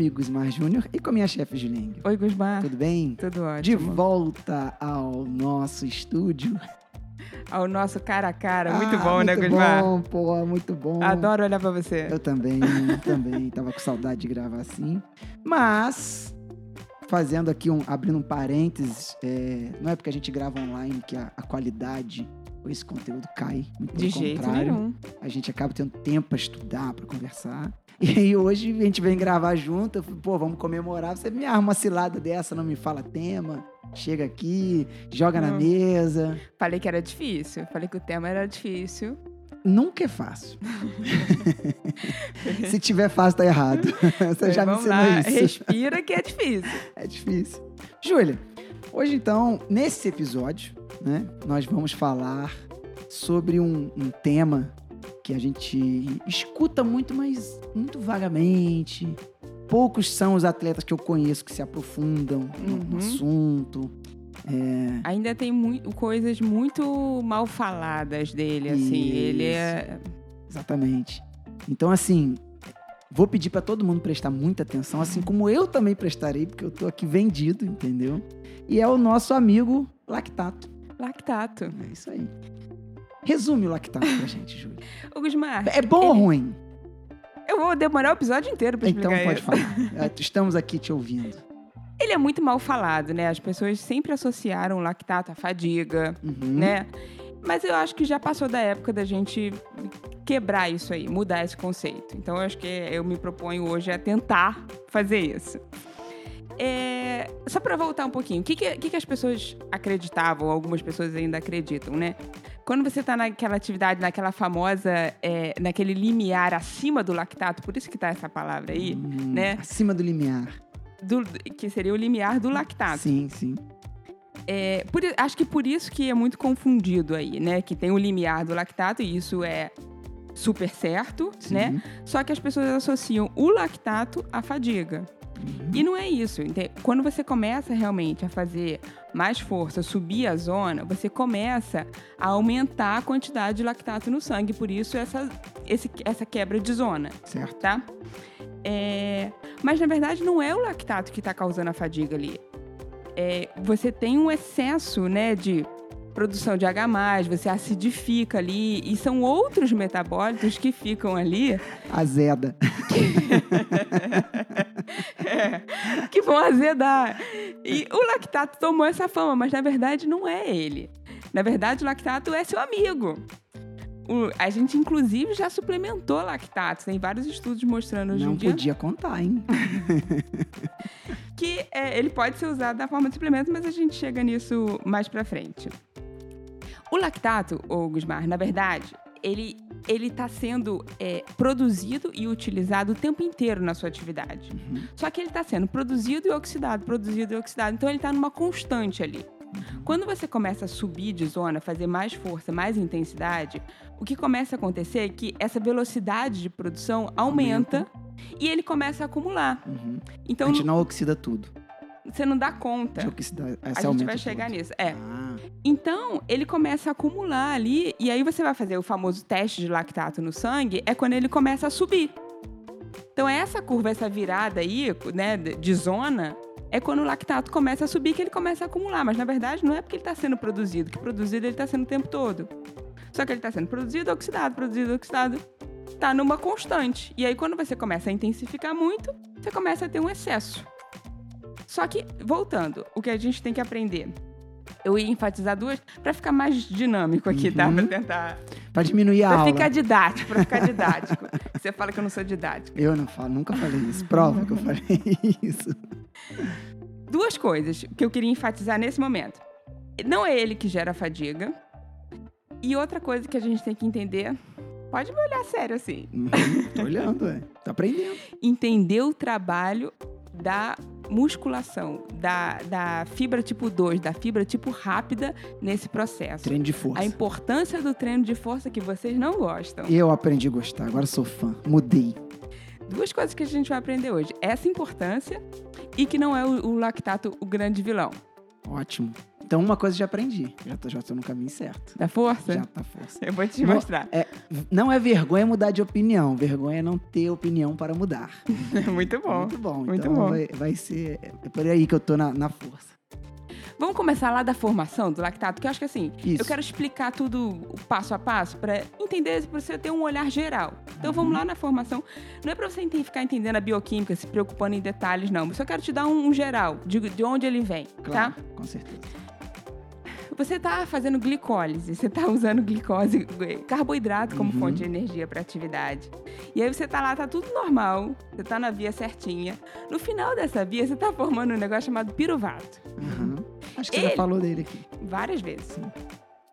comigo, Gusmar Júnior, e com a minha chefe Julinho. Oi, Gusmar. Tudo bem? Tudo ótimo. De volta ao nosso estúdio. Ao nosso cara a cara. Muito Ah, bom, né, muito Gusmar? bom, pô, muito bom. Adoro olhar pra você. Eu também, também. Tava com saudade de gravar assim. Mas, fazendo aqui um. abrindo um parênteses, é, não é porque a gente grava online que a, a qualidade ou esse conteúdo cai. Muito De jeito contrário. nenhum. A gente acaba tendo tempo pra estudar, pra conversar. E aí hoje a gente vem gravar junto. Eu falei, pô, vamos comemorar. Você me arma uma cilada dessa, não me fala tema. Chega aqui, joga na Não. mesa. Falei que era difícil. Falei que o tema era difícil. Nunca é fácil. Se tiver fácil, tá errado. Você já me ensinou lá, isso. respira que é difícil. É difícil. Júlia, hoje então, nesse episódio, né, nós vamos falar sobre um, um tema que a gente escuta muito, mas muito vagamente. Poucos são os atletas que eu conheço que se aprofundam no- no Uhum. assunto. É, Ainda tem muito, coisas muito mal faladas dele, assim. Ele é. Exatamente. Então, assim, vou pedir pra todo mundo prestar muita atenção, assim como eu também prestarei, porque eu tô aqui vendido, entendeu? E é o nosso amigo lactato. lactato. É isso aí. Resume o lactato pra gente, Júlia. Ô, Gusmar, É bom ou ele- ruim? eu vou demorar o episódio inteiro pra Então explicar pode isso. falar. É, Estamos aqui te ouvindo. Ele é muito mal falado, né? As pessoas sempre associaram o lactato à fadiga, Uhum. né? Mas eu acho que já passou da época da gente quebrar isso aí, mudar esse conceito. Então eu acho que eu me proponho hoje a tentar fazer isso. É, Só para voltar um pouquinho, o que, que, que as pessoas acreditavam, algumas pessoas ainda acreditam, né? Quando você está naquela atividade, naquela famosa, é, naquele limiar acima do lactato, por isso que tá essa palavra aí, Hum, né? Acima do limiar. do- que seria o limiar do lactato. Sim, sim. É, por acho que por isso que é muito confundido aí, né? Que tem o limiar do lactato, e isso é super certo, sim. né? Só que as pessoas associam o lactato à fadiga. Uhum. E não é isso. Quando você começa realmente a fazer mais força, subir a zona, você começa a aumentar a quantidade de lactato no sangue. Por isso, essa, esse- essa quebra de zona Certo. tá? É, Mas na verdade não é o lactato que está causando a fadiga ali. É, você tem um excesso, né, de produção de H+, você acidifica ali e são outros metabólitos que ficam ali Azeda. é, que vão azedar. E o lactato tomou essa fama, mas na verdade não é ele. Na verdade, o lactato é seu amigo. O- a gente, inclusive, já suplementou lactato. Tem vários estudos mostrando hoje Não em dia podia contar, hein? que é, ele pode ser usado na forma de suplemento, mas a gente chega nisso mais pra frente. O lactato, ô Gusmar, na verdade, ele ele está sendo é, produzido e utilizado o tempo inteiro na sua atividade. Uhum. Só que ele está sendo produzido e oxidado, produzido e oxidado. Então ele está numa constante ali. Quando você começa a subir de zona, fazer mais força, mais intensidade, o que começa a acontecer é que essa velocidade de produção aumenta, e ele começa a acumular. Uhum. Então a gente não oxida tudo. você não dá conta. De oxidar, A gente vai chegar todo. nisso. É. Ah, Então, ele começa a acumular ali, e aí você vai fazer o famoso teste de lactato no sangue, é quando ele começa a subir. Então, essa curva, essa virada aí, né, de zona, é quando o lactato começa a subir que ele começa a acumular. Mas, na verdade, não é porque ele está sendo produzido, que produzido ele está sendo o tempo todo. Só que ele está sendo produzido, oxidado, produzido, oxidado. Tá numa constante. E aí, quando você começa a intensificar muito, você começa a ter um excesso. Só que, voltando, o que a gente tem que aprender. Eu ia enfatizar duas para ficar mais dinâmico aqui, tá? Uhum. Pra tentar. pra diminuir a Pra aula. ficar didático, pra ficar didático. Você fala que eu não sou didático. Eu não falo, nunca falei isso. Prova que eu falei isso. Duas coisas que eu queria enfatizar nesse momento. Não é ele que gera fadiga. E outra coisa que a gente tem que entender. Pode me olhar sério assim. Uhum, Tô olhando, é. Tô aprendendo. Entender o trabalho da musculação, da, da fibra tipo 2, da fibra tipo rápida nesse processo. Treino de força. A importância do treino de força que vocês não gostam. Eu aprendi a gostar, agora sou fã. Mudei. Duas coisas que a gente vai aprender hoje. Essa importância e que não é o, o lactato o grande vilão. Ótimo. Então, uma coisa eu já aprendi. Já tô, já tô no caminho certo. Da força? Já tá força. Eu vou te Mo- mostrar. É, não é vergonha mudar de opinião. Vergonha é não ter opinião para mudar. Muito bom. Muito bom. muito então, bom. Vai, vai ser... É por aí que eu tô na, na força. Vamos começar lá da formação do lactato, que eu acho que assim, Isso. eu quero explicar tudo passo a passo para entender, para você ter um olhar geral. Então vamos lá na formação. Não é para você ficar entendendo a bioquímica, se preocupando em detalhes, não. Eu só quero te dar um, um geral de, de onde ele vem, Claro, tá? com certeza. Você tá fazendo glicólise, você tá usando glicose, carboidrato como Uhum. fonte de energia para atividade. E aí você tá lá, tá tudo normal, você tá na via certinha. No final dessa via, você tá formando um negócio chamado piruvato. Aham. Acho que você Ele- já falou dele aqui. várias vezes.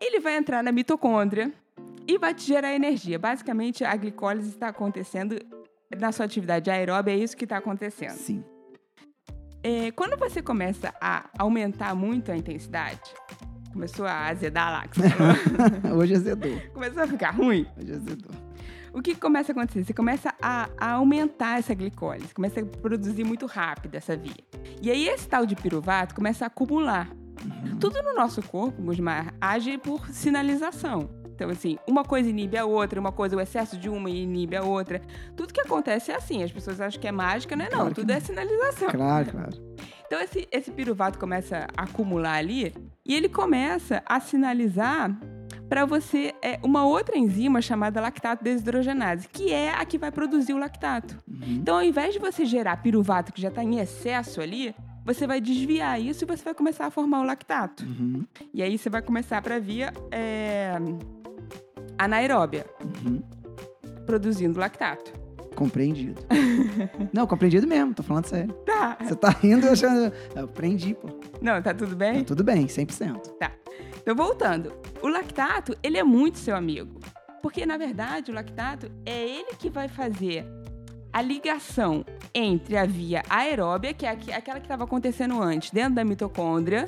Ele vai entrar na mitocôndria e vai te gerar energia. Basicamente, a glicólise está acontecendo na sua atividade aeróbia, é isso que está acontecendo. Sim. É, quando você começa a aumentar muito a intensidade, começou a azedar lá, que você falou, Hoje azedou. começou a ficar ruim, Hoje azedou. o que começa a acontecer? Você começa a, a aumentar essa glicólise, começa a produzir muito rápido essa via. E aí esse tal de piruvato começa a acumular. Uhum. Tudo no nosso corpo, Gusmar, age por sinalização. Então, assim, uma coisa inibe a outra, uma coisa, o excesso de uma inibe a outra. Tudo que acontece é assim. As pessoas acham que é mágica, não é? Não, Claro tudo é sinalização. Claro, claro. Então, esse, esse piruvato começa a acumular ali e ele começa a sinalizar para você é, uma outra enzima chamada lactato desidrogenase, que é a que vai produzir o lactato. Uhum. Então, ao invés de você gerar piruvato que já está em excesso ali, você vai desviar isso e você vai começar a formar o lactato. Uhum. E aí você vai começar para via é, anaeróbia, Uhum. produzindo lactato. Compreendido. Não, compreendido mesmo, tô falando sério. Tá. Você tá rindo achando. Eu aprendi, pô. Não, tá tudo bem? Tá tudo bem, 100%. Então, voltando. O lactato, ele é muito seu amigo. Porque, na verdade, o lactato é ele que vai fazer a ligação entre a via aeróbia, que é aqu- aquela que estava acontecendo antes, dentro da mitocôndria,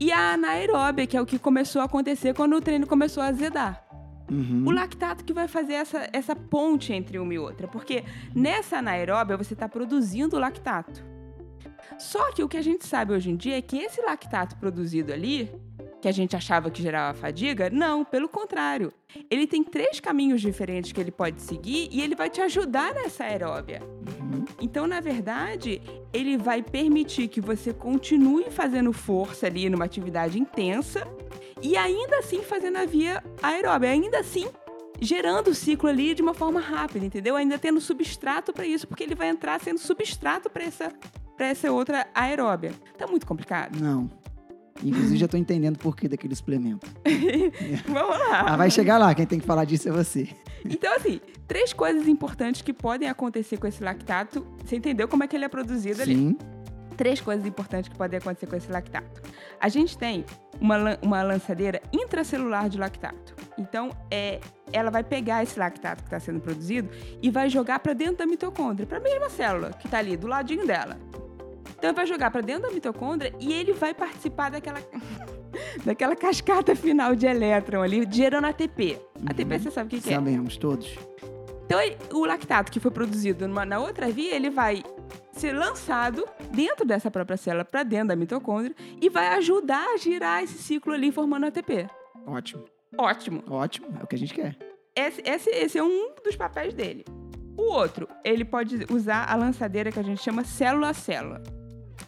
e a anaeróbia, que é o que começou a acontecer quando o treino começou a azedar. Uhum. O lactato que vai fazer essa, essa ponte entre uma e outra, porque nessa anaeróbia você está produzindo lactato. Só que o que a gente sabe hoje em dia é que esse lactato produzido ali, que a gente achava que gerava fadiga, não, pelo contrário. Ele tem três caminhos diferentes que ele pode seguir e ele vai te ajudar nessa aeróbia. Uhum. Então, na verdade, ele vai permitir que você continue fazendo força ali numa atividade intensa e ainda assim fazendo a via aeróbia, ainda assim gerando o ciclo ali de uma forma rápida, entendeu? Ainda tendo substrato para isso, porque ele vai entrar sendo substrato para essa para essa outra aeróbia. Tá muito complicado. Não. Inclusive, já tô entendendo por que daquele suplemento. Vamos lá. Ah, vai chegar lá, quem tem que falar disso é você. Então, assim, três coisas importantes que podem acontecer com esse lactato. Você entendeu como é que ele é produzido ali? Sim. Três coisas importantes que podem acontecer com esse lactato. A gente tem uma, uma lançadeira intracelular de lactato. Então, é, ela vai pegar esse lactato que está sendo produzido e vai jogar para dentro da mitocôndria, para a mesma célula que está ali do ladinho dela. Então, vai jogar para dentro da mitocôndria e ele vai participar daquela, daquela cascata final de elétron ali, gerando ATP. ATP, você sabe o que, que é? Sabemos, todos. Então, o lactato que foi produzido numa- na outra via, ele vai ser lançado dentro dessa própria célula, para dentro da mitocôndria, e vai ajudar a girar esse ciclo ali, formando ATP. Ótimo. Ótimo. Ótimo. É o que a gente quer. Esse, esse, esse é um dos papéis dele. O outro, ele pode usar a lançadeira que a gente chama célula a célula.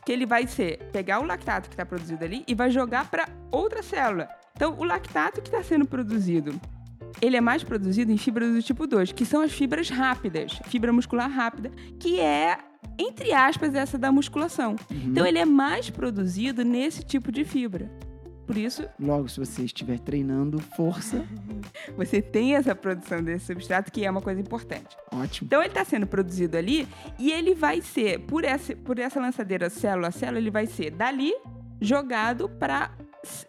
Que ele vai ser pegar o lactato que está produzido ali e vai jogar para outra célula. Então, o lactato que está sendo produzido, ele é mais produzido em fibras do tipo 2, que são as fibras rápidas, fibra muscular rápida, que é, entre aspas, essa da musculação. Uhum. Então, ele é mais produzido nesse tipo de fibra. Por isso, Logo, se você estiver treinando força, você tem essa produção desse substrato, que é uma coisa importante. ótimo. Então ele está sendo produzido ali e ele vai ser, por essa, por essa lançadeira célula a célula, ele vai ser dali jogado para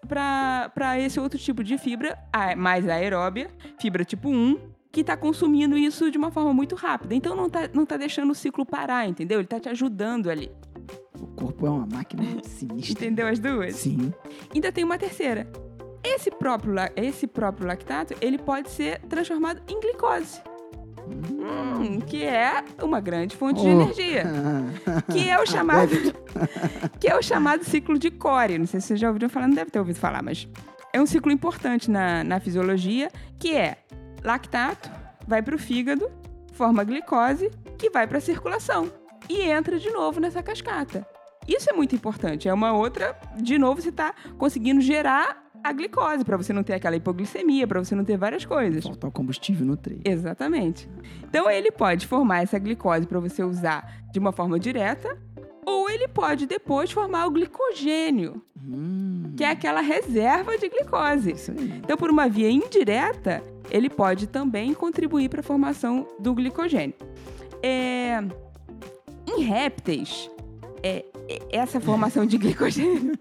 para esse outro tipo de fibra, mais aeróbia, fibra tipo 1, que está consumindo isso de uma forma muito rápida. Então não tá, não tá deixando o ciclo parar, entendeu? Ele está te ajudando ali. O corpo é uma máquina sinistra. Entendeu as duas? Sim. Ainda tem uma terceira. Esse próprio, esse próprio lactato, ele pode ser transformado em glicose. Hum, que é uma grande fonte de Oh. energia. Que é o chamado. que é o chamado ciclo de Core. Não sei se vocês já ouviram falar, não deve ter ouvido falar, mas é um ciclo importante na, na fisiologia, que é lactato, vai para o fígado, forma glicose, que vai para a circulação e entra de novo nessa cascata. Isso é muito importante. É uma outra, de novo, você está conseguindo gerar a glicose para você não ter aquela hipoglicemia, para você não ter várias coisas. Faltar o combustível no trem. Exatamente. Então ele pode formar essa glicose para você usar de uma forma direta, ou ele pode depois formar o glicogênio, Hum, que é aquela reserva de glicose. Então, por uma via indireta, ele pode também contribuir para a formação do glicogênio. É, Em répteis, é, é- essa formação de glicogênio.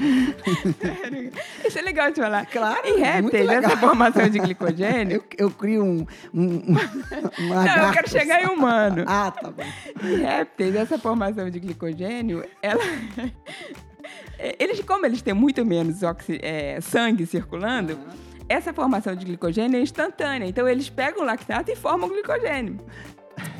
Isso é legal de falar. Claro, Em muito répteis, essa formação de glicogênio. Eu, eu crio um, um, um, Não, eu quero chegar em humano. Ah, tá bom. Em répteis, essa formação de glicogênio, ela. É, Eles, como eles têm muito menos oxi- é, sangue circulando, essa formação de glicogênio é instantânea. Então, eles pegam o lactato e formam glicogênio.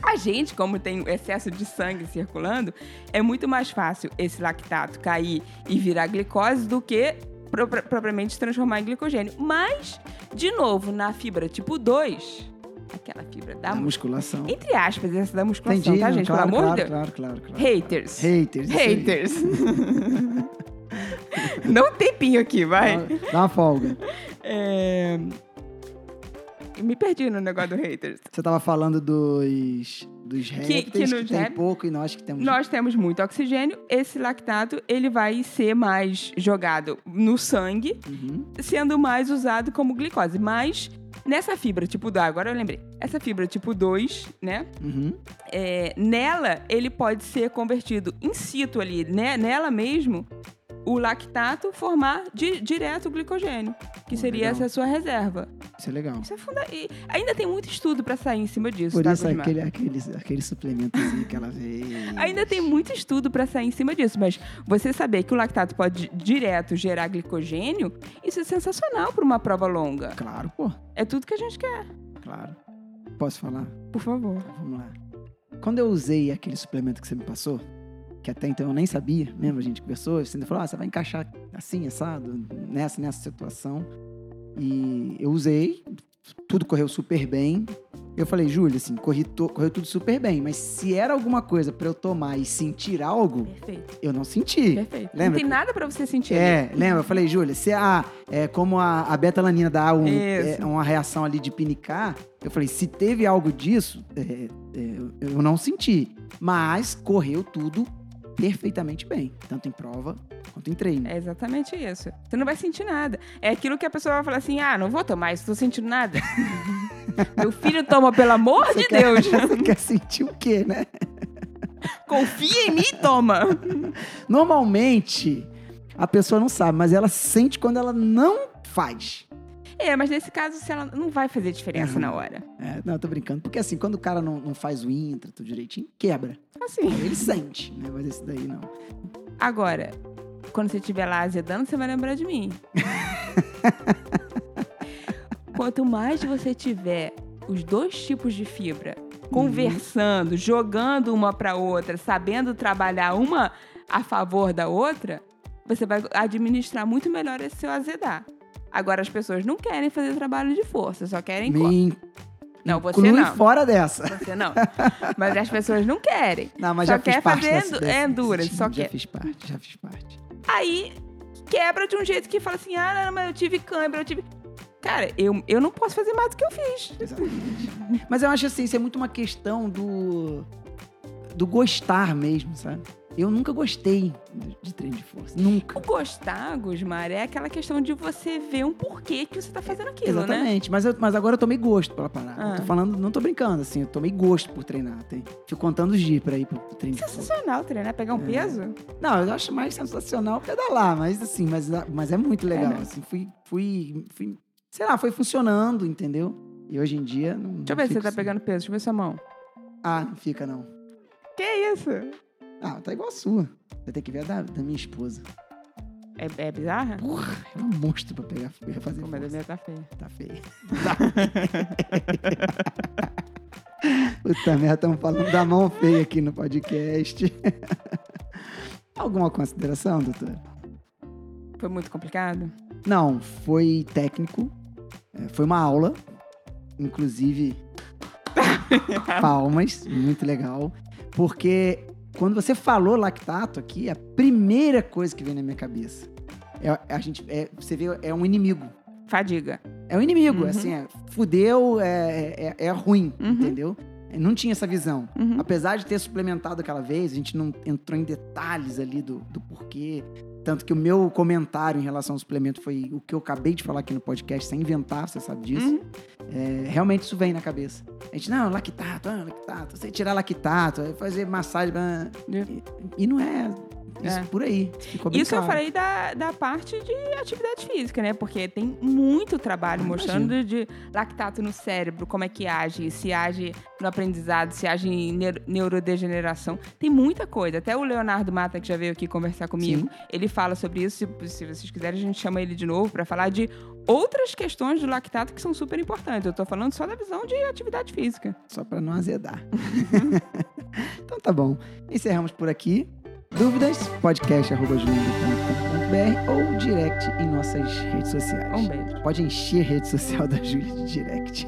A gente, como tem excesso de sangue circulando, é muito mais fácil esse lactato cair e virar glicose do que pro- pro- propriamente se transformar em glicogênio. Mas, de novo, na fibra tipo 2, aquela fibra da A musculação. entre aspas, essa da musculação, Entendi. tá, gente? claro, Pelo amor claro, de Deus. claro, claro, claro. Haters. Haters. Haters. Dá um tempinho aqui, vai. Dá, dá uma folga. É... eu Me perdi no negócio do haters. Você tava falando dos, dos que, que nos tem rép- pouco e nós que temos... Nós temos muito oxigênio. Esse lactato, ele vai ser mais jogado no sangue, Uhum. sendo mais usado como glicose. Mas nessa fibra tipo 2, agora eu lembrei. Essa fibra tipo 2, né? Uhum. é, nela ele pode ser convertido in situ ali, né, nela mesmo, o lactato formar di- direto o glicogênio, que seria legal. essa sua reserva. Isso é legal. Isso é funda e ainda tem muito estudo para sair em cima disso, Por tá, isso aquele, aquele, aquele suplementozinho que ela vez. Ainda tem muito estudo para sair em cima disso, mas você saber que o lactato pode direto gerar glicogênio, isso é sensacional para uma prova longa. Claro, pô. É tudo que a gente quer. Claro. Posso falar? Por favor. Vamos lá. Quando eu usei aquele suplemento que você me passou, que até então eu nem sabia, lembra? A gente conversou, você falou, ah, você vai encaixar assim, assado, nessa, nessa situação. E eu usei, tudo correu super bem. Eu falei, Júlia, assim, corri correu tudo super bem, mas se era alguma coisa pra eu tomar e sentir algo, Perfeito. eu não senti. Perfeito. Não Lembra tem que- nada para você sentir. ali. É, lembra? Eu falei, Júlia, se a, é, como a, a betalanina dá um, é, uma reação ali de pinicar, eu falei, se teve algo disso, é, é, eu não senti. Mas correu tudo perfeitamente bem, tanto em prova quanto em treino. É exatamente isso. Você não vai sentir nada. É aquilo que a pessoa vai falar assim: ah, não vou tomar isso, tô sentindo nada. Meu filho toma, pelo amor de quer- Deus. Você quer sentir o quê, né? Confia em mim e toma. Normalmente, a pessoa não sabe, mas ela sente quando ela não faz. É, mas nesse caso, se ela não vai fazer diferença Uhum. na hora. É, não, eu tô brincando. Porque assim, quando o cara não, não faz o intra, tudo direitinho, quebra. Assim. Ele sente, né? Mas esse daí não. Agora, quando você estiver lá azedando, você vai lembrar de mim. Quanto mais você tiver os dois tipos de fibra conversando, jogando uma para outra, sabendo trabalhar uma a favor da outra, você vai administrar muito melhor esse seu azedar. Agora as pessoas não querem fazer trabalho de força, só querem Me Não, você não. fora dessa. Você não. Mas as pessoas não querem. Não, mas Só já fiz quer parte fazer desse- é endurance, time, só Já quer. fiz parte, já fiz parte. Aí quebra de um jeito que fala assim: ah, não, mas eu tive câimbra, eu tive. Cara, eu, eu não posso fazer mais do que eu fiz. Exatamente. mas eu acho assim, isso é muito uma questão do do gostar mesmo, sabe? Eu nunca gostei de, treino de força. Nunca. O gostar, Gusmar, é aquela questão de você ver um porquê que você tá fazendo aquilo, né? Exatamente. Mas, eu- mas agora eu tomei gosto pela parada. Eu Ah. tô falando, não tô brincando, assim, eu tomei gosto por treinar. Tem, fico contando os dias pra ir pro, pro treino. Sensacional treinar, pegar um É. peso. Não, eu acho mais sensacional pedalar, mas assim, mas, mas é muito legal. né? assim, fui, fui, fui, sei lá, foi funcionando, entendeu? E hoje em dia não. Deixa eu ver se você tá pegando peso, deixa eu ver sua mão. Ah, não fica não. Que isso? Ah, tá igual a sua. Vai ter que ver a da, da minha esposa. É, é bizarra? Porra, é um monstro pra pegar, pra fazer Pô, mas a força. minha tá feia. Tá feio. Puta merda, estamos falando da mão feia aqui no podcast. Alguma consideração, doutor? Foi muito complicado? Não, foi técnico. É, Foi uma aula. Inclusive, palmas. Muito legal. Porque quando você falou lactato aqui, a primeira coisa que veio na minha cabeça é a gente. é- você vê, é um inimigo. Fadiga. É um inimigo, Uhum. assim, é, fudeu, é, é, é ruim, Uhum. entendeu? Não tinha essa visão. Uhum. Apesar de ter suplementado aquela vez, a gente não entrou em detalhes ali do, do porquê. Tanto que o meu comentário em relação ao suplemento foi o que eu acabei de falar aqui no podcast, sem inventar, você sabe disso. Uhum. É, realmente isso vem na cabeça. A gente, não, lactato, ah, lactato, você tirar lactato, fazer massagem. ah, e, e não é isso É. por aí. Ficou bem Isso eu claro. falei da, da parte de atividade física, né? Porque tem muito trabalho Ah, mostrando de lactato no cérebro, como é que age, se age no aprendizado, se age em neuro- neurodegeneração. Tem muita coisa. Até o Leonardo Mata, que já veio aqui conversar comigo, Sim. ele fala sobre isso. Se, se vocês quiserem, a gente chama ele de novo para falar de outras questões do lactato que são super importantes. Eu tô falando só da visão de atividade física. Só para não azedar. então tá bom. Encerramos por aqui. Dúvidas? podcast.juliana.com.br ou direct em nossas redes sociais. Um beijo. Pode encher a rede social da Júlia de direct.